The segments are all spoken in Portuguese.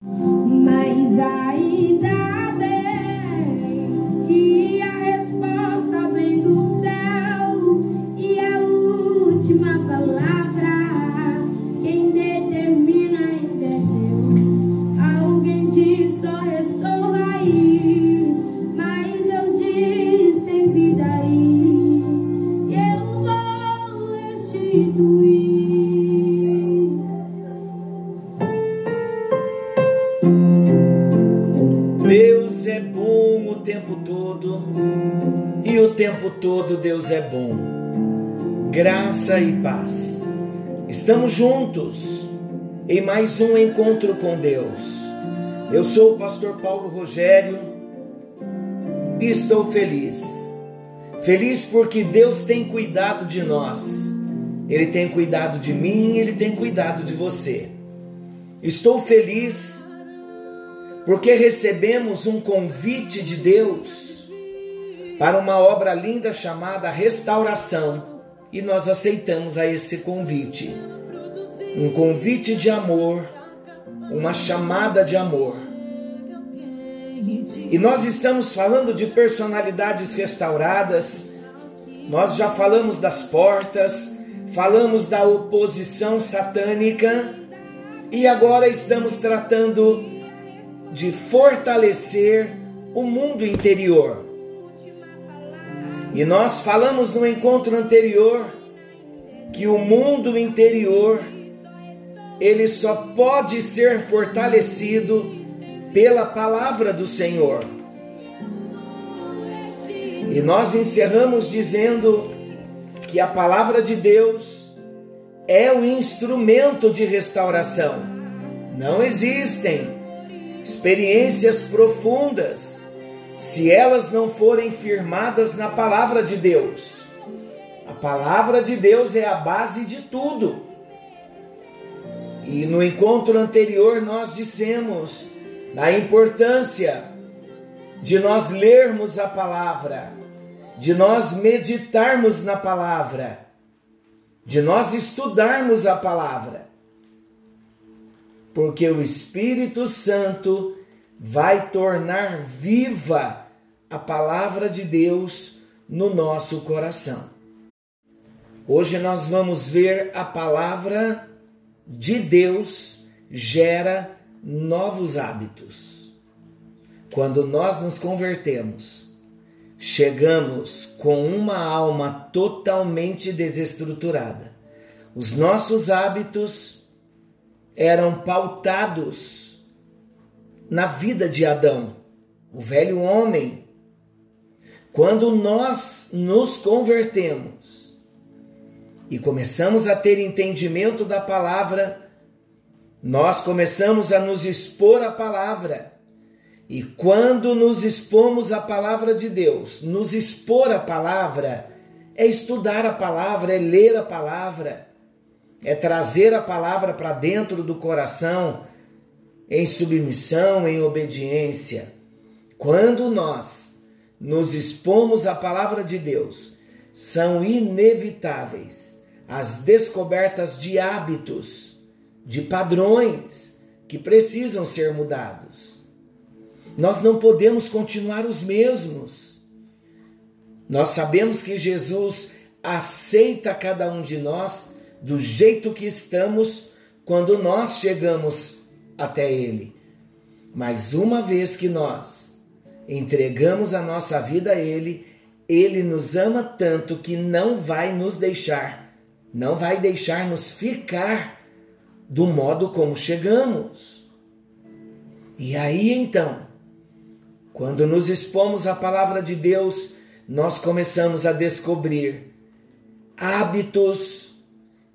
Mas ainda bem Graça e paz. Estamos juntos em mais um encontro com Deus. Eu sou o pastor Paulo Rogério e estou feliz. Feliz porque Deus tem cuidado de nós. Ele tem cuidado de mim, ele tem cuidado de você. Estou feliz porque recebemos um convite de Deus para uma obra linda chamada restauração e nós aceitamos a esse convite. Um convite de amor, uma chamada de amor. E nós estamos falando de personalidades restauradas, nós já falamos das portas, falamos da oposição satânica e agora estamos tratando de fortalecer o mundo interior. E nós falamos no encontro anterior que o mundo interior ele só pode ser fortalecido pela palavra do Senhor. E nós encerramos dizendo que a palavra de Deus é o instrumento de restauração. Não existem experiências profundas se elas não forem firmadas na palavra de Deus. A palavra de Deus é a base de tudo. E no encontro anterior nós dissemos da importância de nós lermos a palavra, de nós meditarmos na palavra, de nós estudarmos a palavra porque o Espírito Santo vai tornar viva a palavra de Deus no nosso coração. Hoje nós vamos ver a palavra de Deus gera novos hábitos. Quando nós nos convertemos, chegamos com uma alma totalmente desestruturada. Os nossos hábitos eram pautados na vida de Adão, o velho homem. Quando nós nos convertemos e começamos a ter entendimento da palavra, nós começamos a nos expor à palavra. E quando nos expomos à palavra de Deus, nos expor à palavra é estudar a palavra, é ler a palavra é trazer a palavra para dentro do coração em submissão, em obediência. Quando nós nos expomos à palavra de Deus, são inevitáveis as descobertas de hábitos, de padrões que precisam ser mudados. Nós não podemos continuar os mesmos. Nós sabemos que Jesus aceita cada um de nós do jeito que estamos quando nós chegamos até Ele. Mas uma vez que nós entregamos a nossa vida a Ele, Ele nos ama tanto que não vai nos deixar, não vai deixar-nos ficar do modo como chegamos. E aí então, quando nos expomos à palavra de Deus, nós começamos a descobrir hábitos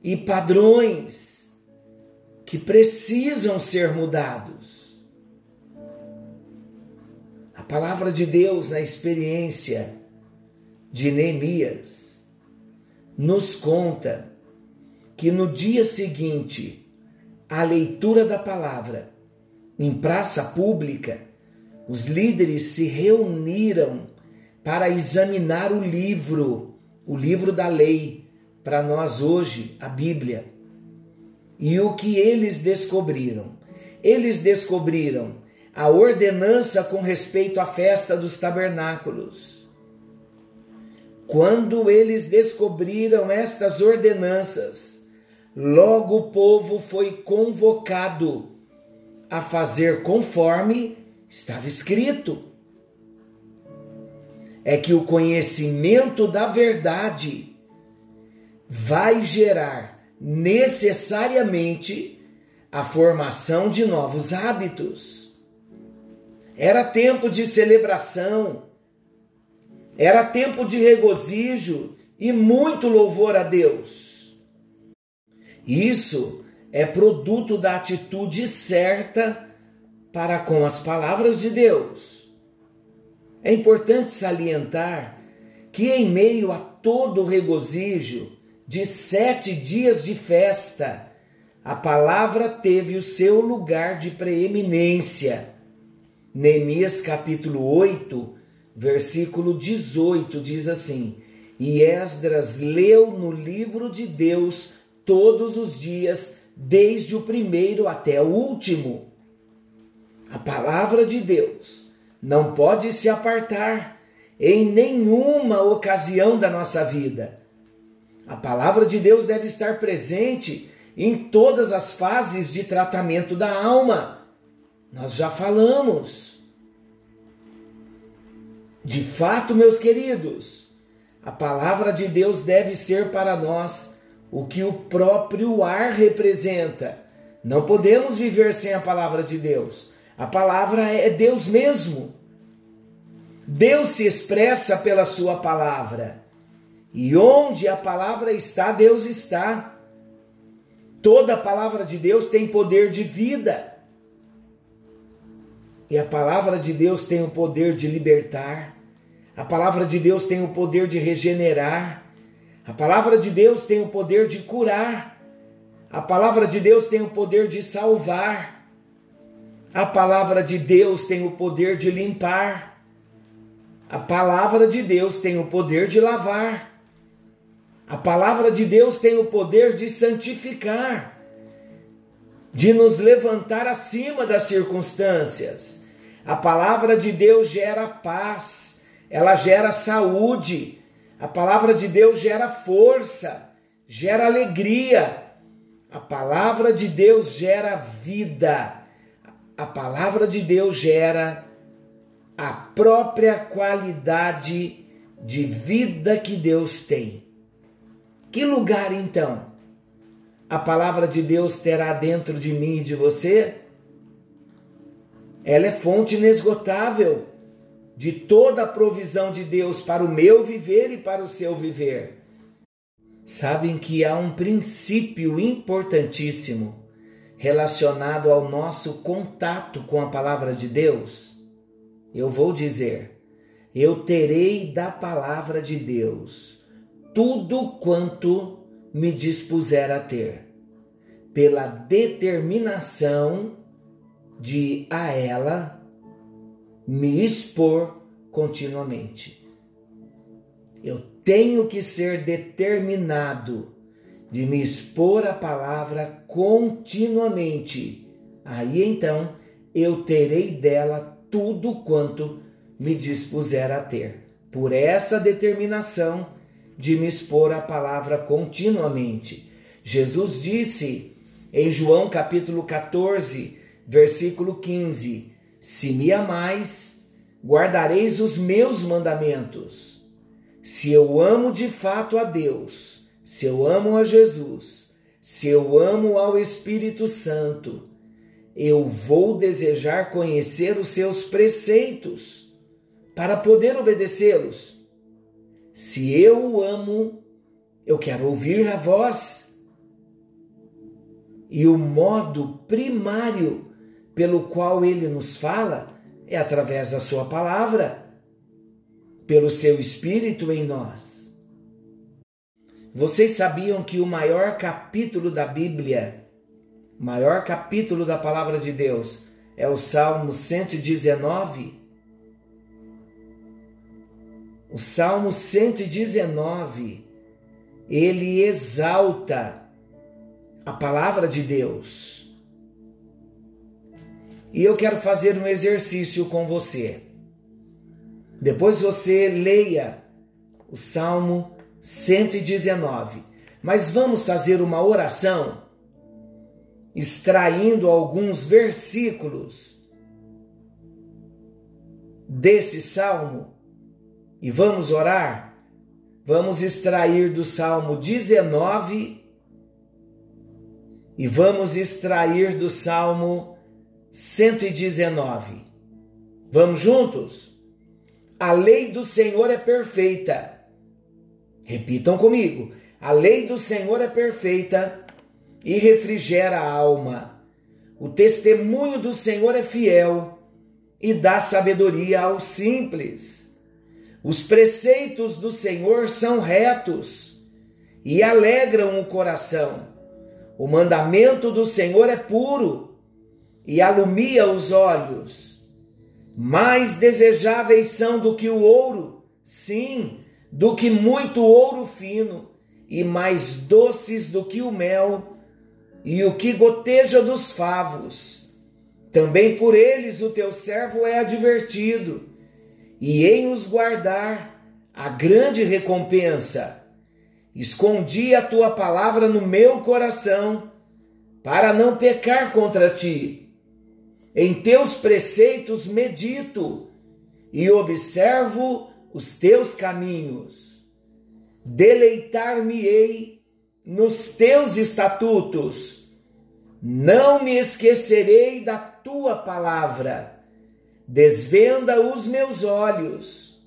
e padrões que precisam ser mudados. A palavra de Deus na experiência de Neemias nos conta que no dia seguinte à leitura da palavra em praça pública, os líderes se reuniram para examinar o livro, o livro da lei para nós hoje a Bíblia. E o que eles descobriram? eles descobriram a ordenança com respeito à festa dos tabernáculos. Quando eles descobriram estas ordenanças, logo o povo foi convocado a fazer conforme estava escrito. É que o conhecimento da verdade vai gerar necessariamente a formação de novos hábitos. Era tempo de celebração, era tempo de regozijo e muito louvor a Deus. Isso é produto da atitude certa para com as palavras de Deus. É importante salientar que, em meio a todo regozijo de sete dias de festa, a palavra teve o seu lugar de preeminência. Neemias capítulo 8, versículo 18 diz assim: E Esdras leu no livro de Deus todos os dias desde o primeiro até o último. A palavra de Deus não pode se apartar em nenhuma ocasião da nossa vida. A palavra de Deus deve estar presente em todas as fases de tratamento da alma. Nós já falamos. De fato, meus queridos, a palavra de Deus deve ser para nós o que o próprio ar representa. Não podemos viver sem a palavra de Deus. A palavra é Deus mesmo. Deus se expressa pela sua palavra. E onde a palavra está, Deus está. Toda a palavra de Deus tem poder de vida. E a palavra de Deus tem o poder de libertar. A palavra de Deus tem o poder de regenerar. A palavra de Deus tem o poder de curar. A palavra de Deus tem o poder de salvar. A palavra de Deus tem o poder de limpar. A palavra de Deus tem o poder de lavar. A palavra de Deus tem o poder de santificar, de nos levantar acima das circunstâncias. A palavra de Deus gera paz, ela gera saúde, a palavra de Deus gera força, gera alegria. A palavra de Deus gera vida. A palavra de Deus gera a própria qualidade de vida que Deus tem. Que lugar então a palavra de Deus terá dentro de mim e de você? Ela é fonte inesgotável de toda a provisão de Deus para o meu viver e para o seu viver. Sabem que há um princípio importantíssimo relacionado ao nosso contato com a palavra de Deus? Eu vou dizer: eu terei da palavra de Deus tudo quanto me dispuser a ter, pela determinação de a ela me expor continuamente. Eu tenho que ser determinado de me expor à palavra continuamente. Aí então eu terei dela tudo quanto me dispuser a ter. Por essa determinação de me expor à palavra continuamente. Jesus disse em João capítulo 14, versículo 15: se me amais, guardareis os meus mandamentos. Se eu amo de fato a Deus, se eu amo a Jesus, se eu amo ao Espírito Santo, eu vou desejar conhecer os seus preceitos para poder obedecê-los. Se eu o amo, eu quero ouvir a voz. E o modo primário pelo qual ele nos fala é através da sua palavra, pelo seu espírito em nós. Vocês sabiam que o maior capítulo da Bíblia, maior capítulo da palavra de Deus, é o Salmo 119? O Salmo 119, ele exalta a palavra de Deus e eu quero fazer um exercício com você. Depois você leia o Salmo 119. Mas vamos fazer uma oração extraindo alguns versículos desse salmo e vamos orar. Vamos extrair do Salmo 19 e vamos extrair do Salmo 119. Vamos juntos? A lei do Senhor é perfeita. Repitam comigo. A lei do Senhor é perfeita e refrigera a alma. O testemunho do Senhor é fiel e dá sabedoria aos simples. Os preceitos do Senhor são retos e alegram o coração. O mandamento do Senhor é puro e alumia os olhos. Mais desejáveis são do que o ouro, sim, do que muito ouro fino, e mais doces do que o mel e o que goteja dos favos. Também por eles o teu servo é advertido, e em os guardar a grande recompensa. Escondi a tua palavra no meu coração, para não pecar contra ti. Em teus preceitos medito e observo os teus caminhos. Deleitar-me-ei nos teus estatutos. Não me esquecerei da tua palavra. Desvenda os meus olhos,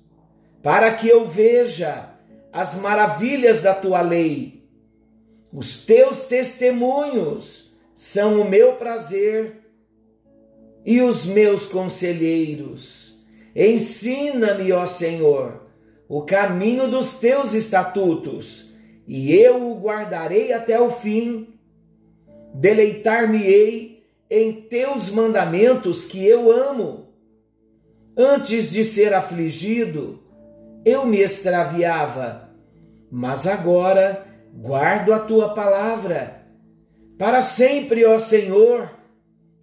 para que eu veja as maravilhas da tua lei. Os teus testemunhos são o meu prazer e os meus conselheiros. Ensina-me, ó Senhor, o caminho dos teus estatutos e eu o guardarei até o fim. Deleitar-me-ei em teus mandamentos que eu amo. Antes de ser afligido, eu me extraviava, mas agora guardo a tua palavra. Para sempre, ó Senhor,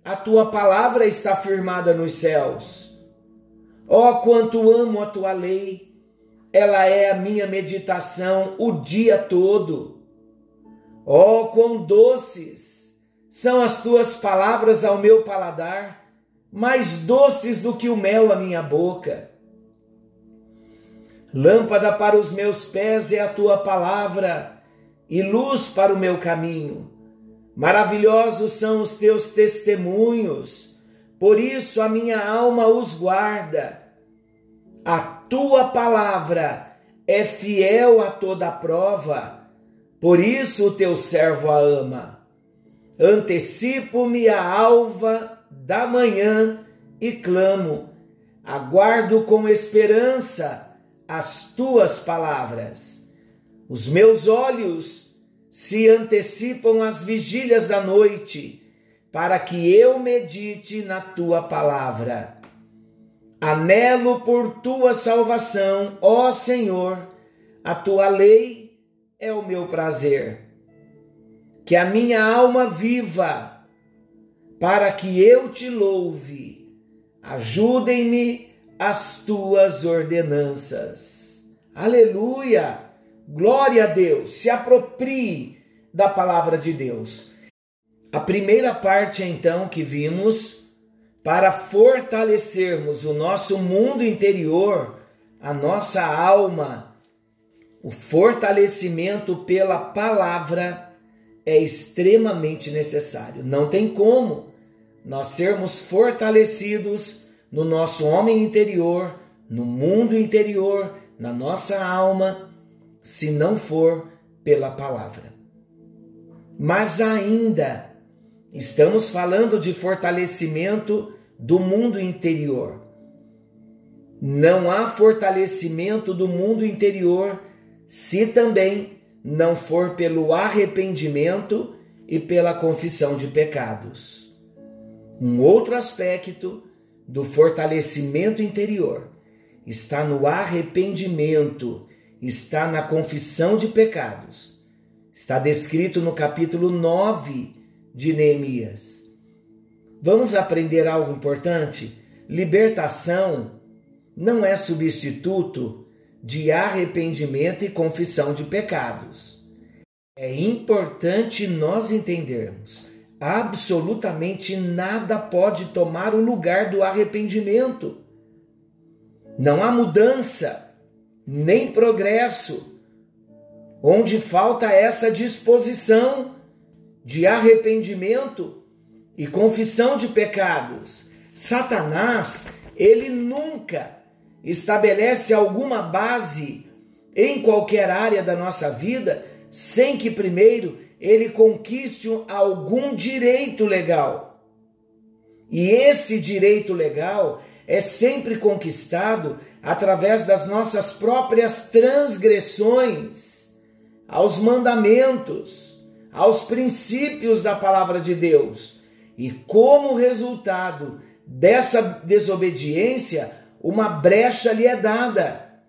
a tua palavra está firmada nos céus. Ó, quanto amo a tua lei! ela é a minha meditação o dia todo. Oh, quão doces são as tuas palavras ao meu paladar, mais doces do que o mel à minha boca. Lâmpada para os meus pés é a tua palavra e luz para o meu caminho. Maravilhosos são os teus testemunhos, por isso a minha alma os guarda. A tua palavra é fiel a toda prova, por isso o teu servo a ama. Antecipo-me a alva da manhã e clamo, aguardo com esperança as tuas palavras. Os meus olhos se antecipam às vigílias da noite, para que eu medite na tua palavra. Anelo por tua salvação, ó Senhor, a tua lei é o meu prazer. Que a minha alma viva, para que eu te louve. Ajudem-me as tuas ordenanças. Aleluia! Glória a Deus! Se aproprie da palavra de Deus. A primeira parte, então, que vimos para fortalecermos o nosso mundo interior, a nossa alma, o fortalecimento pela palavra é extremamente necessário. Não tem como nós sermos fortalecidos no nosso homem interior, no mundo interior, na nossa alma, se não for pela palavra. Mas ainda estamos falando de fortalecimento do mundo interior. Não há fortalecimento do mundo interior se também não for pelo arrependimento e pela confissão de pecados. Um outro aspecto do fortalecimento interior está no arrependimento, está na confissão de pecados. Está descrito no capítulo 9 de Neemias. vamos aprender algo importante? Libertação não é substituto de arrependimento e confissão de pecados. É importante nós entendermos: absolutamente nada pode tomar o lugar do arrependimento. Não há mudança, nem progresso, onde falta essa disposição de arrependimento e confissão de pecados. Satanás, ele nunca estabelece alguma base em qualquer área da nossa vida sem que primeiro ele conquiste algum direito legal. E esse direito legal é sempre conquistado através das nossas próprias transgressões aos mandamentos, aos princípios da palavra de Deus. E como resultado dessa desobediência, uma brecha lhe é dada.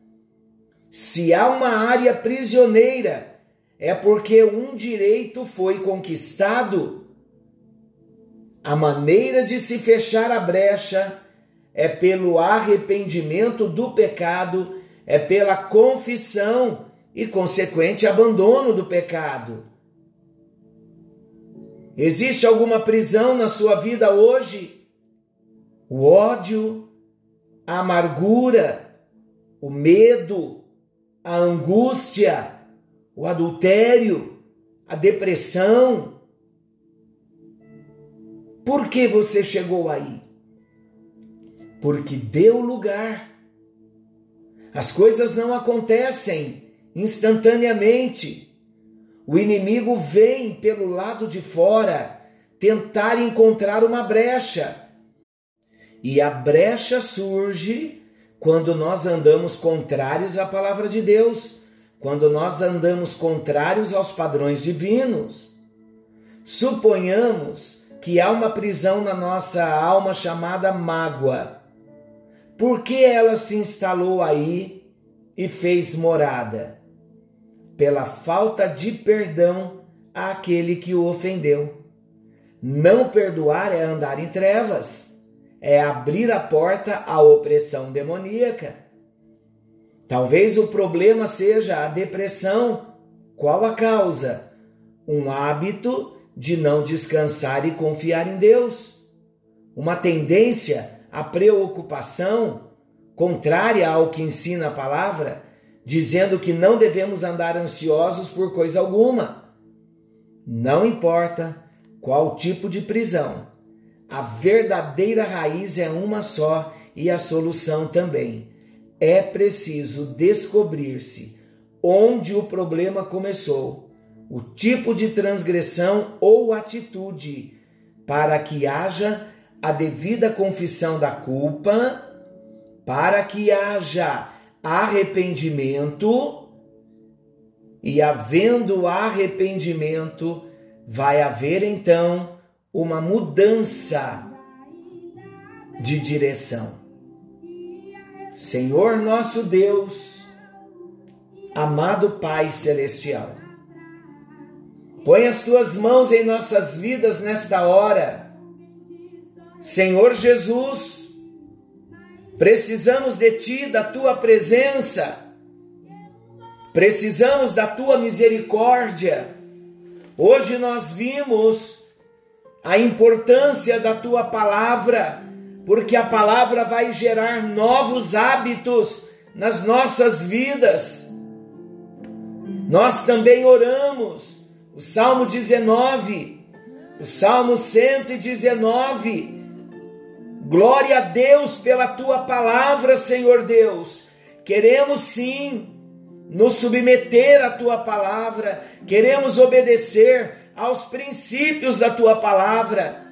Se há uma área prisioneira, é porque um direito foi conquistado. A maneira de se fechar a brecha é pelo arrependimento do pecado, é pela confissão e consequente abandono do pecado. Existe alguma prisão na sua vida hoje? O ódio, a amargura, o medo, a angústia, o adultério, a depressão. Por que você chegou aí? Porque deu lugar. As coisas não acontecem instantaneamente. O inimigo vem pelo lado de fora tentar encontrar uma brecha e a brecha surge quando nós andamos contrários à palavra de Deus, quando nós andamos contrários aos padrões divinos. Suponhamos que há uma prisão na nossa alma chamada mágoa. Por que ela se instalou aí e fez morada? Pela falta de perdão àquele que o ofendeu. Não perdoar é andar em trevas é abrir a porta à opressão demoníaca. Talvez o problema seja a depressão. Qual a causa? Um hábito de não descansar e confiar em Deus. Uma tendência à preocupação, contrária ao que ensina a palavra, dizendo que não devemos andar ansiosos por coisa alguma. Não importa qual tipo de prisão, a verdadeira raiz é uma só e a solução também. É preciso descobrir-se onde o problema começou, o tipo de transgressão ou atitude, para que haja a devida confissão da culpa, para que haja arrependimento, e havendo arrependimento, vai haver então uma mudança de direção. Senhor nosso Deus, amado Pai Celestial, põe as tuas mãos em nossas vidas nesta hora. Senhor Jesus, precisamos de Ti, da Tua presença, precisamos da Tua misericórdia. Hoje nós vimos a importância da tua palavra, porque a palavra vai gerar novos hábitos nas nossas vidas. Nós também oramos, o Salmo 19, o Salmo 119. Glória a Deus pela tua palavra, Senhor Deus. Queremos sim nos submeter à tua palavra, queremos obedecer aos princípios da tua palavra,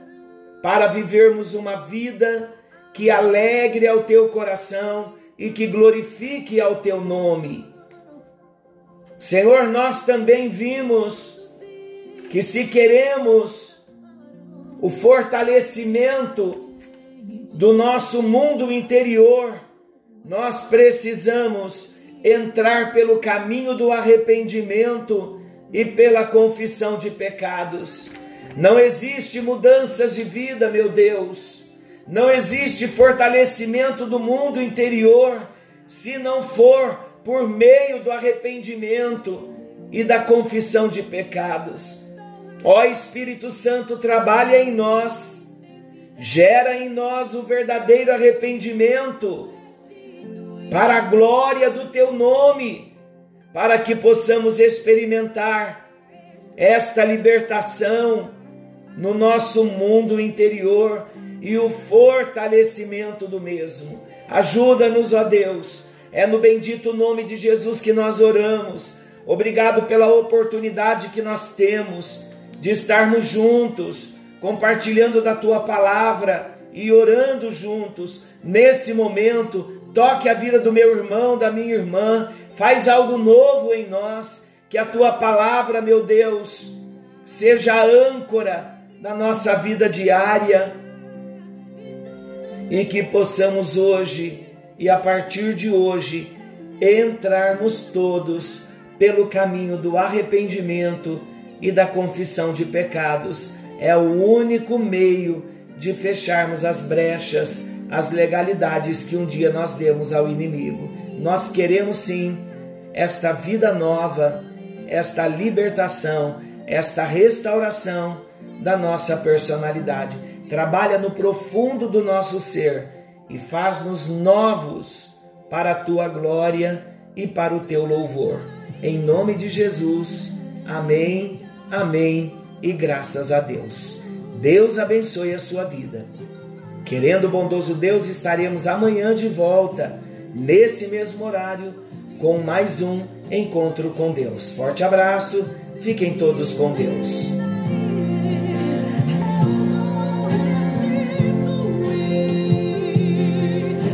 para vivermos uma vida que alegre ao teu coração e que glorifique ao teu nome. Senhor, nós também vimos que se queremos o fortalecimento do nosso mundo interior, nós precisamos entrar pelo caminho do arrependimento e pela confissão de pecados. Não existe mudanças de vida, meu Deus. Não existe fortalecimento do mundo interior se não for por meio do arrependimento e da confissão de pecados. Ó Espírito Santo, trabalha em nós, gera em nós o verdadeiro arrependimento, para a glória do teu nome, para que possamos experimentar esta libertação no nosso mundo interior e o fortalecimento do mesmo. Ajuda-nos, ó Deus. É no bendito nome de Jesus que nós oramos. Obrigado pela oportunidade que nós temos de estarmos juntos, compartilhando da tua palavra e orando juntos. Nesse momento, toque a vida do meu irmão, da minha irmã, faz algo novo em nós, que a tua palavra, meu Deus, seja a âncora da nossa vida diária e que possamos hoje e a partir de hoje entrarmos todos pelo caminho do arrependimento e da confissão de pecados. É o único meio de fecharmos as brechas, as legalidades que um dia nós demos ao inimigo. Nós queremos sim esta vida nova, esta libertação, esta restauração da nossa personalidade. Trabalha no profundo do nosso ser e faz-nos novos para a tua glória e para o teu louvor. Em nome de Jesus, amém, amém e graças a Deus. Deus abençoe a sua vida. Querendo o bondoso Deus, estaremos amanhã de volta, nesse mesmo horário, com mais um encontro com Deus. Forte abraço, fiquem todos com Deus.